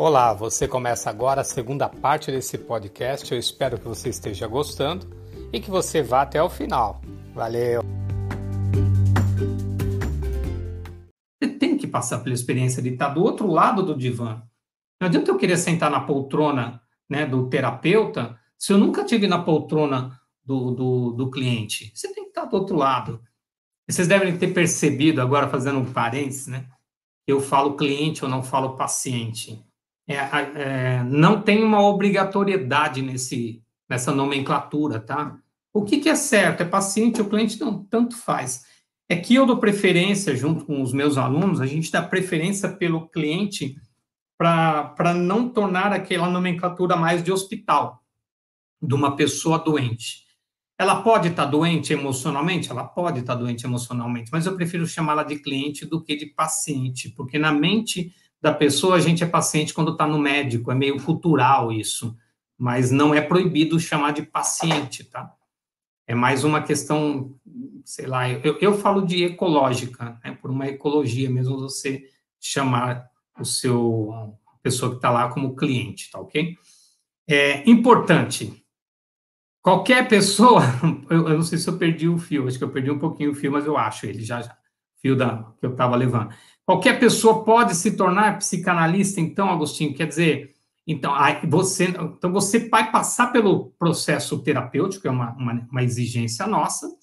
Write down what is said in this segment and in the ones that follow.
Olá, você começa agora a segunda parte desse podcast. Eu espero que você esteja gostando e que você vá até o final. Valeu! Você tem que passar pela experiência de estar do outro lado do divã. Não adianta eu querer sentar na poltrona né, do terapeuta se eu nunca tive na poltrona do, do, do cliente. Você tem que estar do outro lado. Vocês devem ter percebido, agora fazendo um parênteses, né? Eu falo cliente, eu não falo paciente é, é, não tem uma obrigatoriedade nesse, nessa nomenclatura, tá? O que, que é certo? É paciente ou cliente? Não, tanto faz. É que eu dou preferência, junto com os meus alunos, a gente dá preferência pelo cliente para não tornar aquela nomenclatura mais de hospital, de uma pessoa doente. Ela pode estar tá doente emocionalmente? Ela pode estar tá doente emocionalmente, mas eu prefiro chamá-la de cliente do que de paciente, porque na mente da pessoa, a gente é paciente quando está no médico, é meio cultural isso, mas não é proibido chamar de paciente, tá? É mais uma questão, sei lá, eu, eu falo de ecológica, né? por uma ecologia mesmo você chamar o seu, pessoa que está lá como cliente, tá ok? É importante, qualquer pessoa, eu, eu, não sei se eu perdi o fio, acho que eu perdi um pouquinho o fio, mas eu acho ele já, já fio da, que eu estava levando. Qualquer pessoa pode se tornar psicanalista, então, Agostinho, quer dizer, então, você, então você vai passar pelo processo terapêutico, é uma, uma, uma exigência nossa,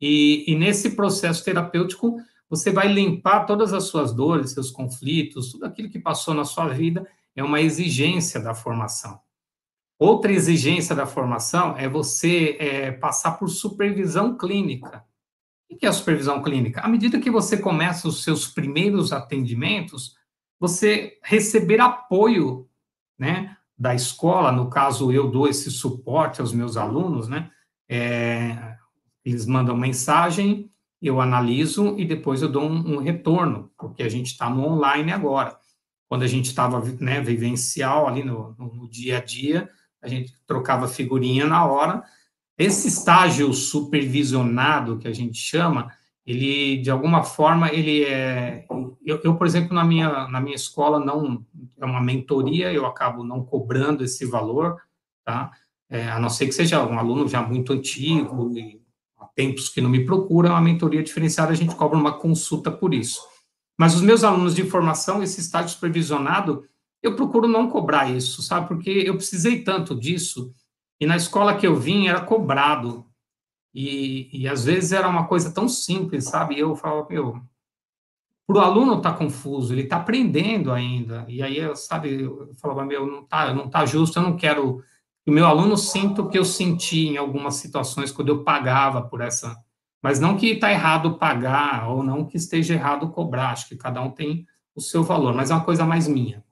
e, e, nesse processo terapêutico você vai limpar todas as suas dores, seus conflitos, tudo aquilo que passou na sua vida, é uma exigência da formação. Outra exigência da formação é você é, passar por supervisão clínica. O que é a supervisão clínica? À medida que você começa os seus primeiros atendimentos, você receber apoio, né, da escola, no caso eu dou esse suporte aos meus alunos, né, é, eles mandam mensagem, eu analiso e depois eu dou um, um retorno, porque a gente está no online agora. Quando a gente estava né, vivencial ali no, no, dia a dia, a gente trocava figurinha na hora, esse estágio supervisionado que a gente chama, ele de alguma forma ele é eu, eu, por exemplo na minha na minha escola não é uma mentoria eu acabo não cobrando esse valor tá? É, a não ser que seja um aluno já muito antigo e há tempos que não me procura é uma mentoria diferenciada a gente cobra uma consulta por isso. Mas os meus alunos de formação esse estágio supervisionado eu procuro não cobrar isso sabe? Porque eu precisei tanto disso e na escola que eu vim era cobrado. E, e às vezes era uma coisa tão simples, sabe? Eu falava, meu, para o aluno tá confuso, ele está aprendendo ainda. E aí, eu, sabe, eu falava, meu, não tá, não tá justo, eu não quero que o meu aluno sinta o que eu senti em algumas situações quando eu pagava por essa. Mas não que está errado pagar, ou não que esteja errado cobrar, acho que cada um tem o seu valor, mas é uma coisa mais minha.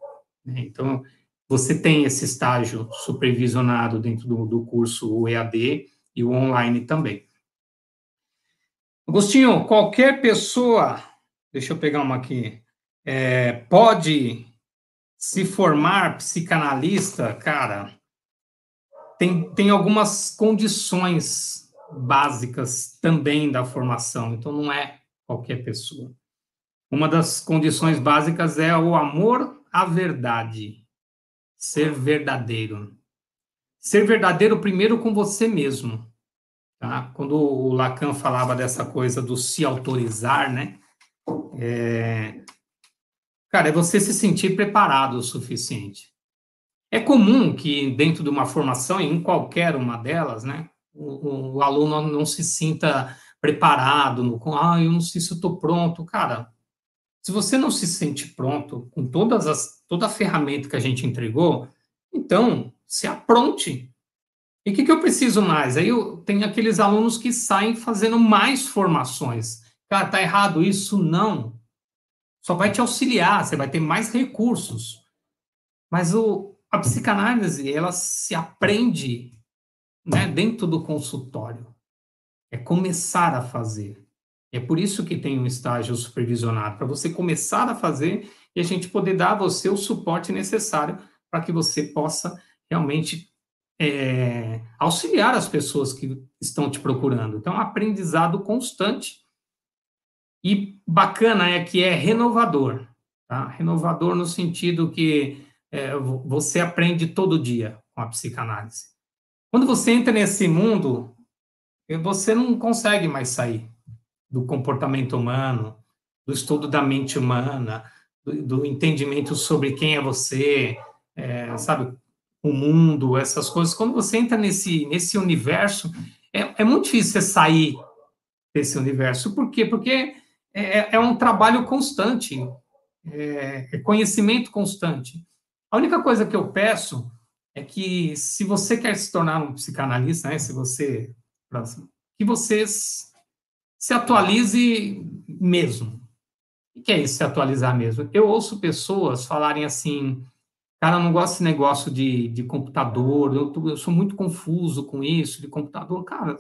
Né? Então, você tem esse estágio supervisionado dentro do, do curso EAD e o online também. Agostinho, qualquer pessoa, deixa eu pegar uma aqui, é, pode se formar psicanalista, cara, tem, tem algumas condições básicas também da formação, então não é qualquer pessoa. Uma das condições básicas é o amor à verdade ser verdadeiro. Ser verdadeiro primeiro com você mesmo. Tá? Quando o Lacan falava dessa coisa do se autorizar, né? É... Cara, é você se sentir preparado o suficiente. É comum que dentro de uma formação, em qualquer uma delas, né, o, o aluno não se sinta preparado, no, ah, eu não sei se estou pronto. Cara, se você não se sente pronto com todas as, toda a ferramenta que a gente entregou, então se apronte. E o que, que eu preciso mais? Aí eu tenho aqueles alunos que saem fazendo mais formações. Cara, tá errado isso? Não. Só vai te auxiliar, você vai ter mais recursos. Mas o, a psicanálise, ela se aprende né, dentro do consultório. É começar a fazer. É por isso que tem um estágio supervisionado, para você começar a fazer e a gente poder dar a você o suporte necessário para que você possa realmente é, auxiliar as pessoas que estão te procurando. Então, é aprendizado constante e bacana é que é renovador. Tá? Renovador no sentido que é, você aprende todo dia com a psicanálise. Quando você entra nesse mundo, você não consegue mais sair do comportamento humano, do estudo da mente humana, do, do entendimento sobre quem é você, é, sabe, o mundo, essas coisas. Quando você entra nesse, nesse universo, é, é muito difícil você sair desse universo. Por quê? Porque é, é um trabalho constante, é, é conhecimento constante. A única coisa que eu peço é que, se você quer se tornar um psicanalista, né, se você que vocês se atualize mesmo. O que é isso, se atualizar mesmo? Eu ouço pessoas falarem assim, cara, eu não gosto desse negócio de, de computador, eu, eu sou muito confuso com isso, de computador. Cara,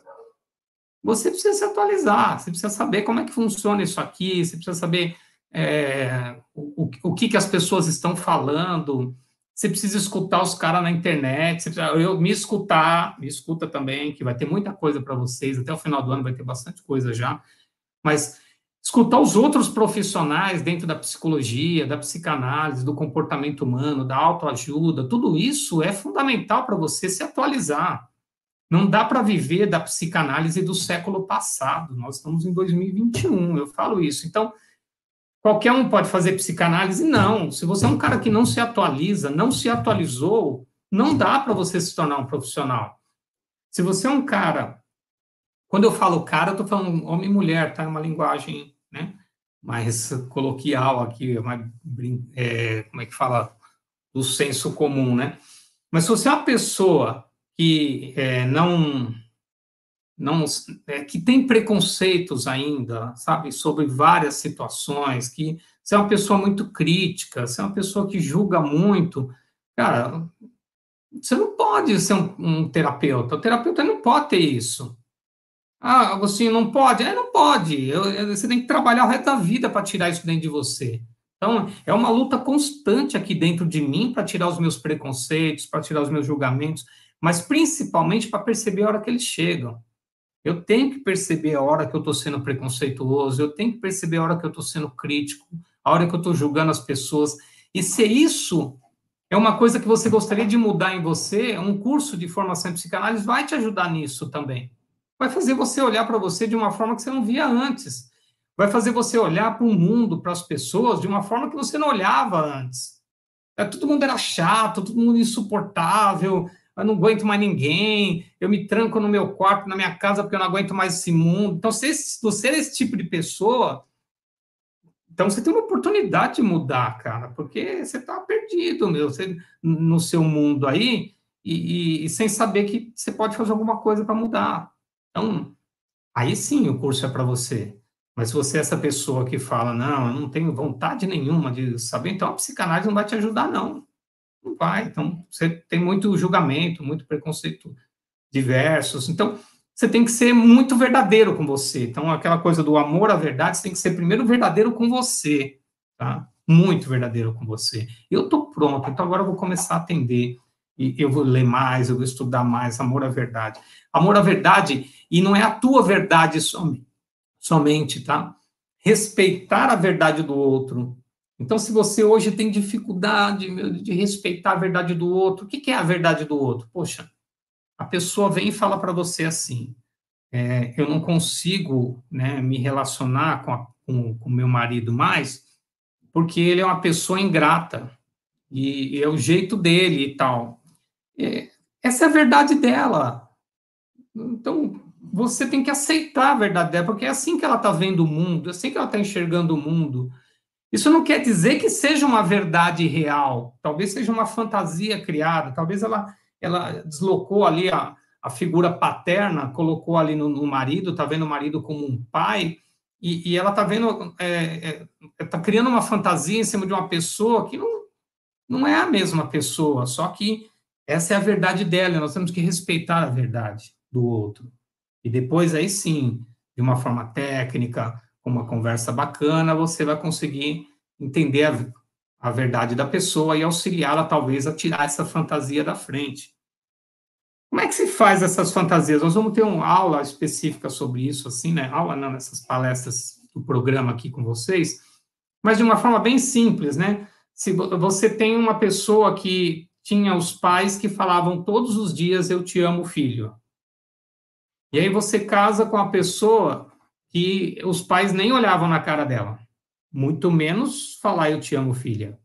você precisa se atualizar, você precisa saber como é que funciona isso aqui, você precisa saber é, o, o que, que as pessoas estão falando, você precisa escutar os caras na internet, você precisa, eu me escutar, me escuta também, que vai ter muita coisa para vocês, até o final do ano vai ter bastante coisa já, mas escutar os outros profissionais dentro da psicologia, da psicanálise, do comportamento humano, da autoajuda, tudo isso é fundamental para você se atualizar. Não dá para viver da psicanálise do século passado, nós estamos em 2021, eu falo isso. Então, Qualquer um pode fazer psicanálise? Não. Se você é um cara que não se atualiza, não se atualizou, não dá para você se tornar um profissional. Se você é um cara. Quando eu falo cara, eu estou falando homem e mulher, tá? É uma linguagem né, mais coloquial aqui, mais, é, como é que fala? Do senso comum, né? Mas se você é uma pessoa que é, não não é, que tem preconceitos ainda, sabe, sobre várias situações, que você é uma pessoa muito crítica, você é uma pessoa que julga muito, cara, você não pode ser um, um terapeuta. O terapeuta não pode ter isso. Ah, Agostinho, não pode? É, não pode. Eu, eu, você tem que trabalhar o resto da vida para tirar isso dentro de você. Então, é uma luta constante aqui dentro de mim para tirar os meus preconceitos, para tirar os meus julgamentos, mas principalmente para perceber a hora que eles chegam. Eu tenho que perceber a hora que eu estou sendo preconceituoso, eu tenho que perceber a hora que eu estou sendo crítico, a hora que eu estou julgando as pessoas. E se isso é uma coisa que você gostaria de mudar em você, um curso de formação em psicanálise vai te ajudar nisso também. Vai fazer você olhar para você de uma forma que você não via antes. Vai fazer você olhar para o mundo, para as pessoas, de uma forma que você não olhava antes. É, todo mundo era chato, todo mundo insuportável, eu não aguento mais ninguém, eu me tranco no meu quarto, na minha casa, porque eu não aguento mais esse mundo. Então, se você é esse tipo de pessoa, então você tem uma oportunidade de mudar, cara, porque você está perdido, meu, você, no seu mundo aí, e, e, e sem saber que você pode fazer alguma coisa para mudar. Então, aí sim o curso é para você. Mas se você é essa pessoa que fala, não, eu não tenho vontade nenhuma de saber, então a psicanálise não vai te ajudar, não. Vai. Então, você tem muito julgamento, muito preconceito diversos. Então, você tem que ser muito verdadeiro com você. Então, aquela coisa do amor à verdade, você tem que ser primeiro verdadeiro com você, tá? Muito verdadeiro com você. Eu tô pronto, então agora eu vou começar a atender. E eu vou ler mais, eu vou estudar mais, amor à verdade. Amor à verdade, e não é a tua verdade somente, tá? Respeitar a verdade do outro, então, se você hoje tem dificuldade de respeitar a verdade do outro, o que é a verdade do outro? Poxa, a pessoa vem e fala para você assim: é, eu não consigo né, me relacionar com, a, com, com meu marido mais, porque ele é uma pessoa ingrata e, e é o jeito dele e tal. É, essa é a verdade dela. Então, você tem que aceitar a verdade dela, porque é assim que ela está vendo o mundo, é assim que ela está enxergando o mundo. Isso não quer dizer que seja uma verdade real, talvez seja uma fantasia criada, talvez ela, ela deslocou ali a, a figura paterna, colocou ali no, no marido, está vendo o marido como um pai, e, e ela está vendo, está é, é, tá criando uma fantasia em cima de uma pessoa que não, não é a mesma pessoa, só que essa é a verdade dela, nós temos que respeitar a verdade do outro. E depois, aí sim, de uma forma técnica, uma conversa bacana, você vai conseguir entender a, a verdade da pessoa e auxiliá-la, talvez, a tirar essa fantasia da frente. Como é que se faz essas fantasias? Nós vamos ter uma aula específica sobre isso, assim, né? Aula não, nessas palestras do programa aqui com vocês, mas de uma forma bem simples, né? se você tem uma pessoa que tinha os pais que falavam todos os dias eu te amo, filho. E aí você casa com a pessoa que os pais nem olhavam na cara dela, muito menos falar eu te amo, filha.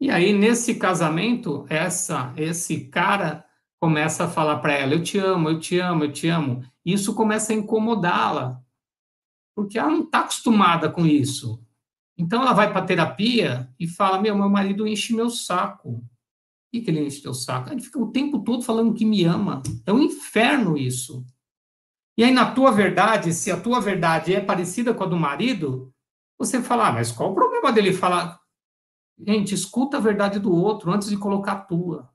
E aí nesse casamento, essa esse cara começa a falar para ela eu te amo, eu te amo, eu te amo. Isso começa a incomodá-la, porque ela não está acostumada com isso. Então ela vai para terapia e fala: Meu, meu marido enche meu saco que, que ele enche teu saco? Ele fica o tempo todo falando que me ama. É um inferno isso. E aí, na tua verdade, se a tua verdade é parecida com a do marido, você fala, ah, mas qual o problema dele falar? Gente, escuta a verdade do outro antes de colocar a tua.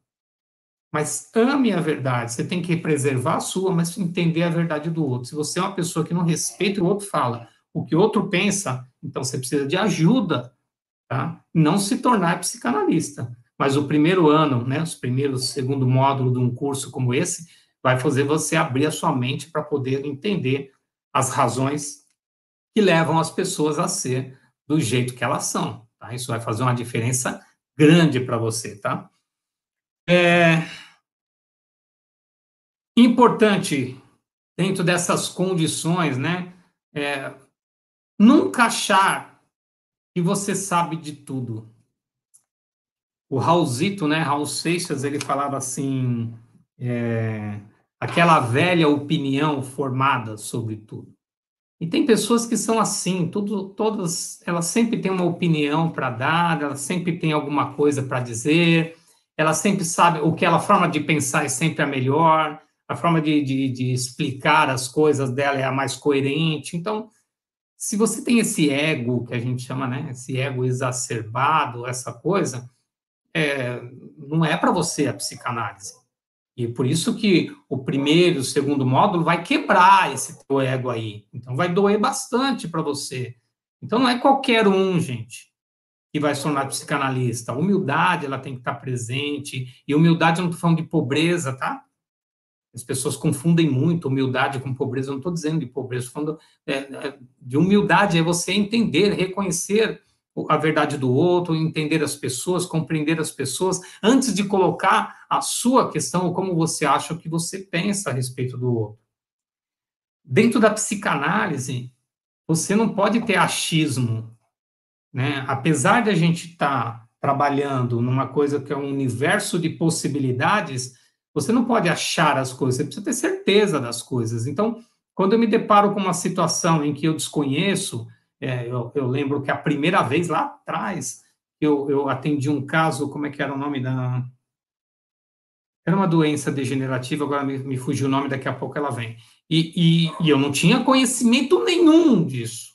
Mas ame a verdade. Você tem que preservar a sua, mas entender a verdade do outro. Se você é uma pessoa que não respeita o outro fala, o que o outro pensa, então você precisa de ajuda, tá? Não se tornar psicanalista. Mas o primeiro ano, né, os primeiros, segundo módulo de um curso como esse, vai fazer você abrir a sua mente para poder entender as razões que levam as pessoas a ser do jeito que elas são. Tá? Isso vai fazer uma diferença grande para você, tá? É importante dentro dessas condições, né? É, nunca achar que você sabe de tudo o Raulzito, né, Raul Seixas, ele falava assim, é, aquela velha opinião formada sobre tudo. E tem pessoas que são assim, tudo, todas, elas sempre têm uma opinião para dar, elas sempre têm alguma coisa para dizer, elas sempre sabem o que ela forma de pensar é sempre a melhor, a forma de, de, de explicar as coisas dela é a mais coerente. Então, se você tem esse ego que a gente chama, né, esse ego exacerbado, essa coisa, é, não é para você a psicanálise. E por isso que o primeiro, o segundo módulo vai quebrar esse teu ego aí. Então vai doer bastante para você. Então não é qualquer um, gente, que vai se tornar psicanalista. A humildade, ela tem que estar presente. E humildade, eu não estou falando de pobreza, tá? As pessoas confundem muito humildade com pobreza. Eu não estou dizendo de pobreza, estou falando é, é, de humildade, é você entender, reconhecer a verdade do outro, entender as pessoas, compreender as pessoas, antes de colocar a sua questão, como você acha, o que você pensa a respeito do outro. Dentro da psicanálise, você não pode ter achismo, né? Apesar de a gente estar tá trabalhando numa coisa que é um universo de possibilidades, você não pode achar as coisas, você precisa ter certeza das coisas. Então, quando eu me deparo com uma situação em que eu desconheço, é, eu, eu, lembro que a primeira vez lá atrás, eu, eu atendi um caso, como é que era o nome da. Era uma doença degenerativa, agora me, me fugiu o nome, daqui a pouco ela vem. E, e, e eu não tinha conhecimento nenhum disso.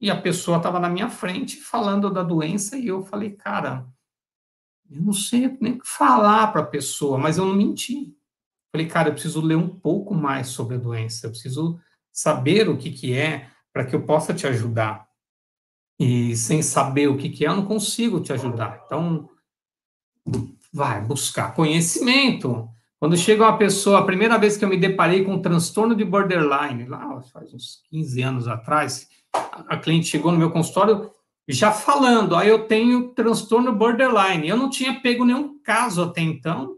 E a pessoa estava na minha frente falando da doença, e eu falei, cara, eu não sei nem falar para a pessoa, mas eu não menti. Falei, cara, eu preciso ler um pouco mais sobre a doença, eu preciso saber o que, que é, para que eu possa te ajudar. E sem saber o que, que é, eu não consigo te ajudar. Então, vai buscar conhecimento. Quando chega uma pessoa, a primeira vez que eu me deparei com um transtorno de borderline, lá faz uns 15 anos atrás, a cliente chegou no meu consultório já falando, aí ah, eu tenho transtorno borderline. Eu não tinha pego nenhum caso até então,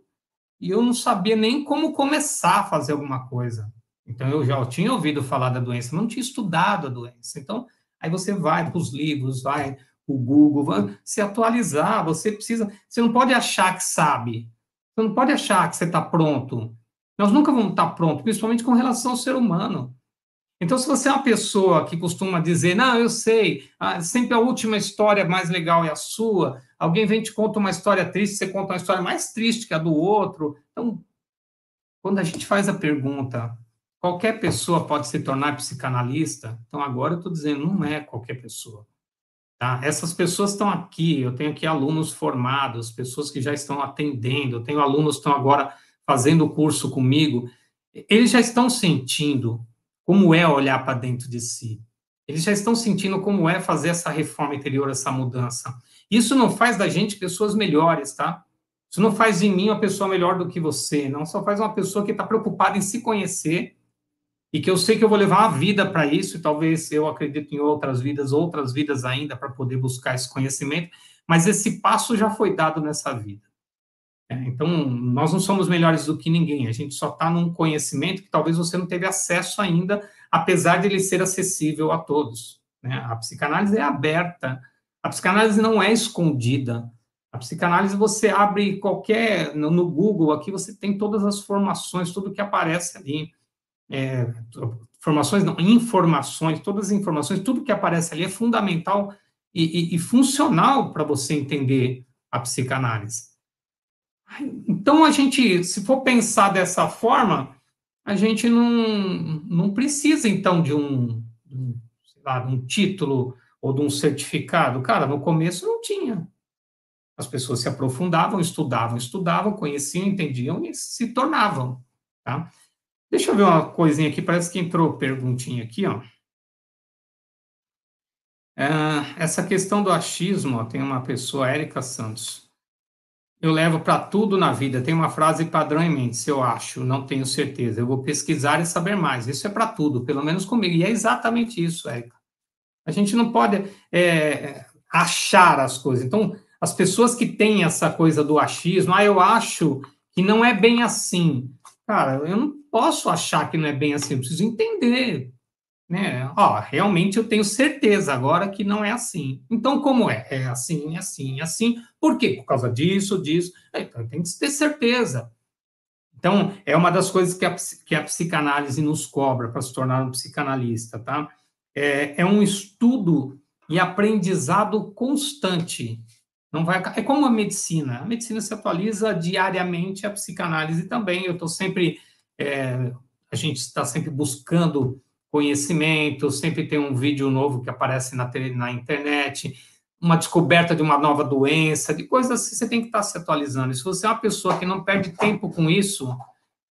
e eu não sabia nem como começar a fazer alguma coisa. Então, eu já tinha ouvido falar da doença, mas não tinha estudado a doença. Então, aí você vai para os livros, vai o Google, vai se atualizar. Você precisa. Você não pode achar que sabe. Você não pode achar que você está pronto. Nós nunca vamos estar tá prontos, principalmente com relação ao ser humano. Então, se você é uma pessoa que costuma dizer, não, eu sei, ah, sempre a última história mais legal é a sua, alguém vem te conta uma história triste, você conta uma história mais triste que a do outro. Então, quando a gente faz a pergunta, Qualquer pessoa pode se tornar psicanalista, então agora eu estou dizendo, não é qualquer pessoa. Tá? Essas pessoas estão aqui, eu tenho aqui alunos formados, pessoas que já estão atendendo, eu tenho alunos que estão agora fazendo o curso comigo, eles já estão sentindo como é olhar para dentro de si. Eles já estão sentindo como é fazer essa reforma interior, essa mudança. Isso não faz da gente pessoas melhores, tá? Isso não faz de mim uma pessoa melhor do que você, não só faz uma pessoa que está preocupada em se conhecer e que eu sei que eu vou levar uma vida para isso, e talvez eu acredito em outras vidas, outras vidas ainda, para poder buscar esse conhecimento, mas esse passo já foi dado nessa vida. É, então, nós não somos melhores do que ninguém, a gente só está num conhecimento que talvez você não teve acesso ainda, apesar de ele ser acessível a todos. Né? A psicanálise é aberta, a psicanálise não é escondida. A psicanálise você abre qualquer no Google aqui você tem todas as formações, tudo que aparece ali, é, formações não, informações, todas as informações, tudo que aparece ali é fundamental e, e, e funcional para você entender a psicanálise. Então, a gente, se for pensar dessa forma, a gente não, não precisa, então, de um, lá, um título ou de um certificado. Cara, no começo não tinha. As pessoas se aprofundavam, estudavam, estudavam, conheciam, entendiam e se tornavam, tá? Deixa eu ver uma coisinha aqui, parece que entrou perguntinha aqui, ó. É, essa questão do achismo, ó, tem uma pessoa, Érica Santos eu levo para tudo na vida. Tem uma frase padrão em mente, se eu acho, não tenho certeza. Eu vou pesquisar e saber mais. Isso é para tudo, pelo menos comigo. E é exatamente isso, Érica. A gente não pode é, achar as coisas. Então, as pessoas que têm essa coisa do achismo, ah, eu acho que não é bem assim. Cara, eu não posso achar que não é bem assim, eu preciso entender né? Ó, realmente eu tenho certeza agora que não é assim. Então, como é? É assim, é assim, é assim. Por quê? Por causa disso, disso. É, então, tem que ter certeza. Então, é uma das coisas que a, que a psicanálise nos cobra para se tornar um psicanalista, tá? É, é um estudo e aprendizado constante. Não vai, é como a medicina. A medicina se atualiza diariamente, a psicanálise também. Eu estou sempre, é, a gente está sempre buscando conhecimento, sempre tem um vídeo novo que aparece na, na internet, uma descoberta de uma nova doença, de coisas assim, você tem que estar se atualizando. E se você é uma pessoa que não perde tempo com isso,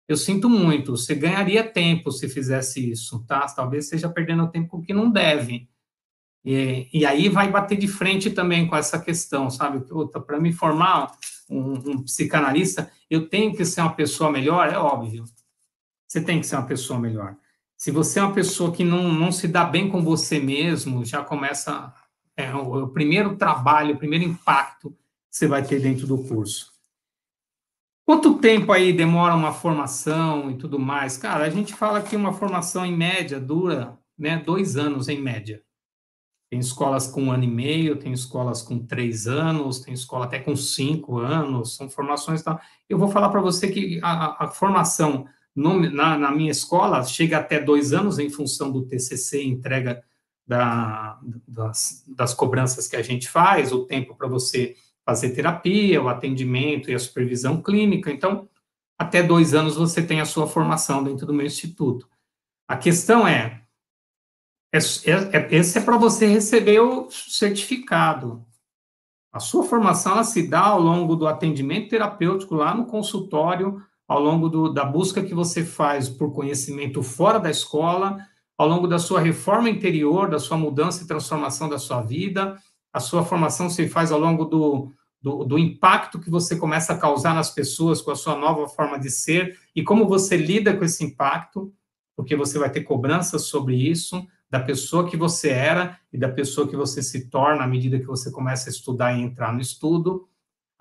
eu sinto muito, você ganharia tempo se fizesse isso, tá? Talvez seja perdendo tempo que não deve. E, e aí vai bater de frente também com essa questão, sabe? Para me formar um, um psicanalista, eu tenho que ser uma pessoa melhor, é óbvio. Você tem que ser uma pessoa melhor. Se você é uma pessoa que não, não se dá bem com você mesmo, já começa é, o, o primeiro trabalho, o primeiro impacto que você vai ter dentro do curso. Quanto tempo aí demora uma formação e tudo mais? Cara, a gente fala que uma formação em média dura né, dois anos em média. Tem escolas com um ano e meio, tem escolas com três anos, tem escola até com cinco anos, são formações. Tá? Eu vou falar para você que a, a formação no, na, na, minha escola, chega até dois anos em função do TCC, entrega da, das, das cobranças que a gente faz, o tempo para você fazer terapia, o atendimento e a supervisão clínica. Então, até dois anos você tem a sua formação dentro do meu instituto. A questão é, é, é, é esse é para você receber o certificado. A sua formação ela se dá ao longo do atendimento terapêutico lá no consultório, ao longo do, da busca que você faz por conhecimento fora da escola, ao longo da sua reforma interior, da sua mudança e transformação da sua vida, a sua formação se faz ao longo do, do, do, impacto que você começa a causar nas pessoas com a sua nova forma de ser e como você lida com esse impacto, porque você vai ter cobranças sobre isso, da pessoa que você era e da pessoa que você se torna à medida que você começa a estudar e entrar no estudo.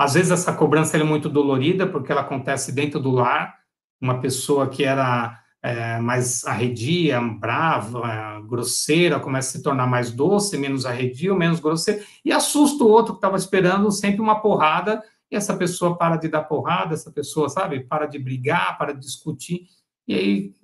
Às vezes essa cobrança é muito dolorida, porque ela acontece dentro do lar, uma pessoa que era é, mais arredia, brava, grosseira, começa a se tornar mais doce, menos arredio, menos grosseira, e assusta o outro que estava esperando sempre uma porrada, e essa pessoa para de dar porrada, essa pessoa, sabe, para de brigar, para de discutir, e aí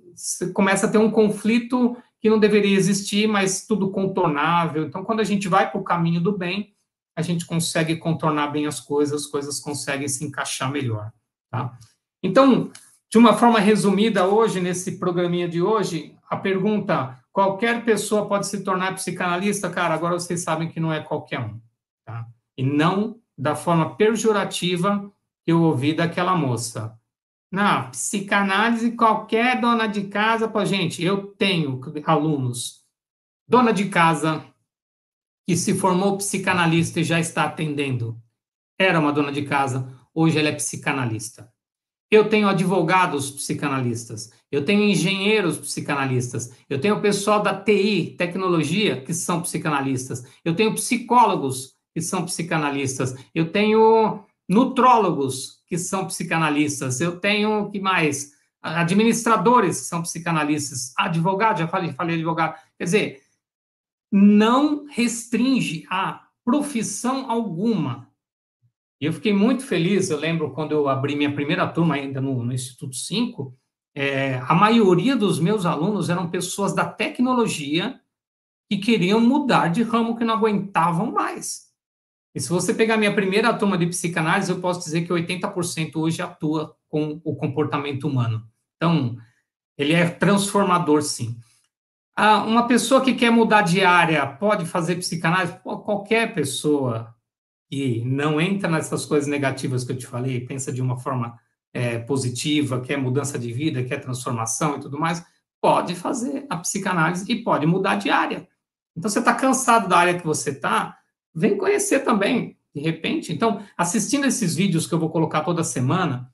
começa a ter um conflito que não deveria existir, mas tudo contornável. Então, quando a gente vai para o caminho do bem, a gente consegue contornar bem as coisas, as coisas conseguem se encaixar melhor, tá? Então, de uma forma resumida hoje, nesse programinha de hoje, a pergunta, qualquer pessoa pode se tornar psicanalista? Cara, agora vocês sabem que não é qualquer um, tá? E não da forma pejorativa que eu ouvi daquela moça. Na psicanálise, qualquer dona de casa, pô, gente, eu tenho alunos, dona de casa, que se formou psicanalista e já está atendendo. Era uma dona de casa, hoje ela é psicanalista. Eu tenho advogados psicanalistas, eu tenho engenheiros psicanalistas, eu tenho pessoal da TI, tecnologia, que são psicanalistas, eu tenho psicólogos que são psicanalistas. Eu tenho nutrólogos que são psicanalistas. Eu tenho que mais administradores que são psicanalistas, advogado, já falei, falei advogado. Quer dizer, não restringe a profissão alguma. E eu fiquei muito feliz, eu lembro quando eu abri minha primeira turma ainda no, no Instituto 5, é, a maioria dos meus alunos eram pessoas da tecnologia que queriam mudar de ramo, que não aguentavam mais. E se você pegar minha primeira turma de psicanálise, eu posso dizer que 80% hoje atua com o comportamento humano. Então, ele é transformador, sim. Ah, uma pessoa que quer mudar de área pode fazer psicanálise? Qualquer pessoa que não entra nessas coisas negativas que eu te falei, pensa de uma forma é, positiva, quer mudança de vida, quer transformação e tudo mais, pode fazer a psicanálise e pode mudar de área. Então, você está cansado da área que você está, vem conhecer também, de repente. Então, assistindo esses vídeos que eu vou colocar toda semana,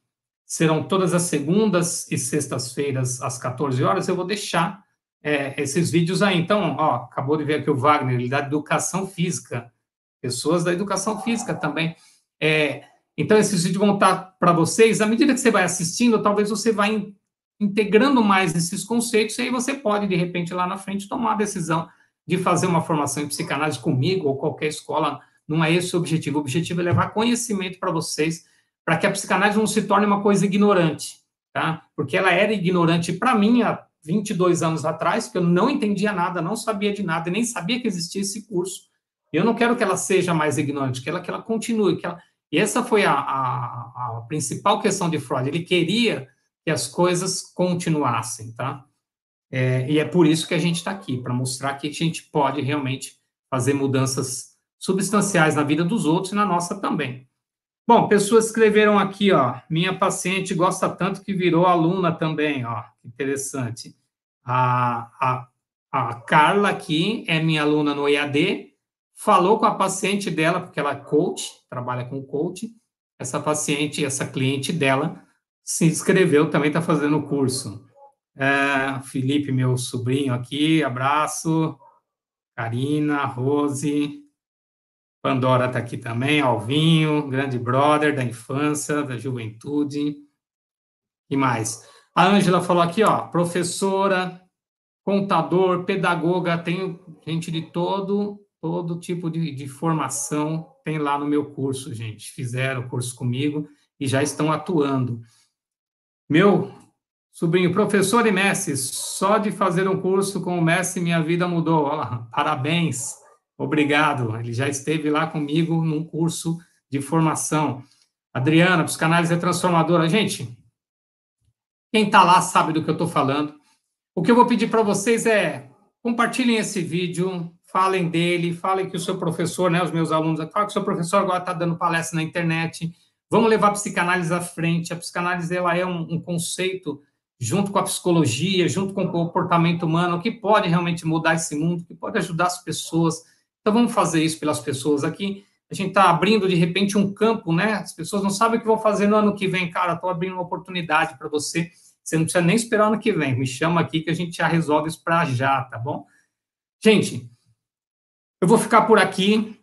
serão todas as segundas e sextas-feiras às 14 horas, eu vou deixar é, esses vídeos aí. Então, ó, acabou de ver aqui o Wagner, ele dá educação física, pessoas da educação física também. É, então, esses vídeos vão estar para vocês, à medida que você vai assistindo, talvez você vá in, integrando mais esses conceitos, e aí você pode, de repente, lá na frente, tomar a decisão de fazer uma formação em psicanálise comigo ou qualquer escola. Não é esse o objetivo. O objetivo é levar conhecimento para vocês para que a psicanálise não se torne uma coisa ignorante, tá? Porque ela era ignorante para mim 22 anos atrás, que eu não entendia nada, não sabia de nada, nem sabia que existia esse curso. Eu não quero que ela seja mais ignorante, que ela, que ela continue. Que ela... E essa foi a, a, a principal questão de Freud. Ele queria que as coisas continuassem, tá? É, e é por isso que a gente está aqui, para mostrar que a gente pode realmente fazer mudanças substanciais na vida dos outros e na nossa também. Bom, pessoas escreveram aqui, ó. Minha paciente gosta tanto que virou aluna também, ó. Interessante. A, a, a Carla aqui é minha aluna no EAD, falou com a paciente dela, porque ela é coach, trabalha com coach. Essa paciente, essa cliente dela, se inscreveu, também está fazendo o curso. É, Felipe, meu sobrinho aqui, abraço. Karina, Rose, Pandora está aqui também, Alvinho, grande brother da infância, da juventude. E mais? A Ângela falou aqui, ó, professora, contador, pedagoga, tenho gente de todo todo tipo de, de formação tem lá no meu curso, gente. Fizeram o curso comigo e já estão atuando. Meu sobrinho, professor e mestre, só de fazer um curso com o mestre minha vida mudou. Olha, parabéns. Obrigado. Ele já esteve lá comigo num curso de formação. Adriana, psicanálise é transformadora. Gente, quem está lá sabe do que eu estou falando. O que eu vou pedir para vocês é compartilhem esse vídeo, falem dele, falem que o seu professor, né, os meus alunos, falem que o seu professor agora está dando palestra na internet. Vamos levar a psicanálise à frente. A psicanálise ela é um, um conceito junto com a psicologia, junto com o comportamento humano, que pode realmente mudar esse mundo, que pode ajudar as pessoas então vamos fazer isso pelas pessoas aqui. A gente está abrindo de repente um campo, né? As pessoas não sabem o que vão fazer no ano que vem, cara. Estou abrindo uma oportunidade para você. Você não precisa nem esperar ano que vem. Me chama aqui que a gente já resolve isso para já, tá bom? Gente, eu vou ficar por aqui.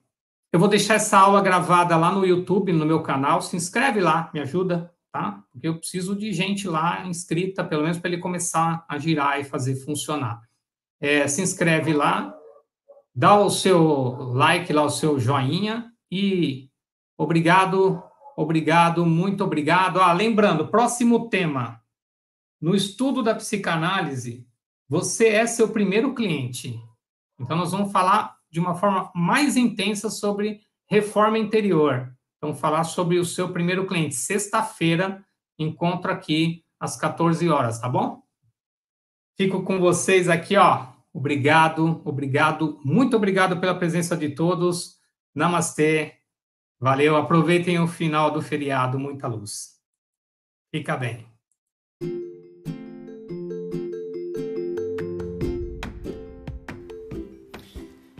Eu vou deixar essa aula gravada lá no YouTube, no meu canal. Se inscreve lá, me ajuda, tá? Porque eu preciso de gente lá inscrita, pelo menos para ele começar a girar e fazer funcionar. É, se inscreve lá, dá o seu like lá, o seu joinha e obrigado, obrigado, muito obrigado. Ah, lembrando, próximo tema. No estudo da psicanálise, você é seu primeiro cliente. Então, nós vamos falar de uma forma mais intensa sobre reforma interior. Vamos falar sobre o seu primeiro cliente. Sexta-feira, encontro aqui às 14 horas, tá bom? Fico com vocês aqui, ó, Obrigado, obrigado, muito obrigado pela presença de todos. Namastê. Valeu, aproveitem o final do feriado, muita luz. Fica bem.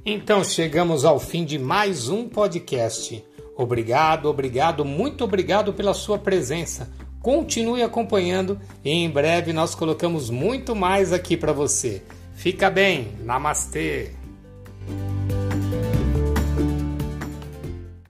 Então chegamos ao fim de mais um podcast. Obrigado, obrigado, muito obrigado pela sua presença. Continue acompanhando e em breve nós colocamos muito mais aqui para você. Fica bem. Namastê.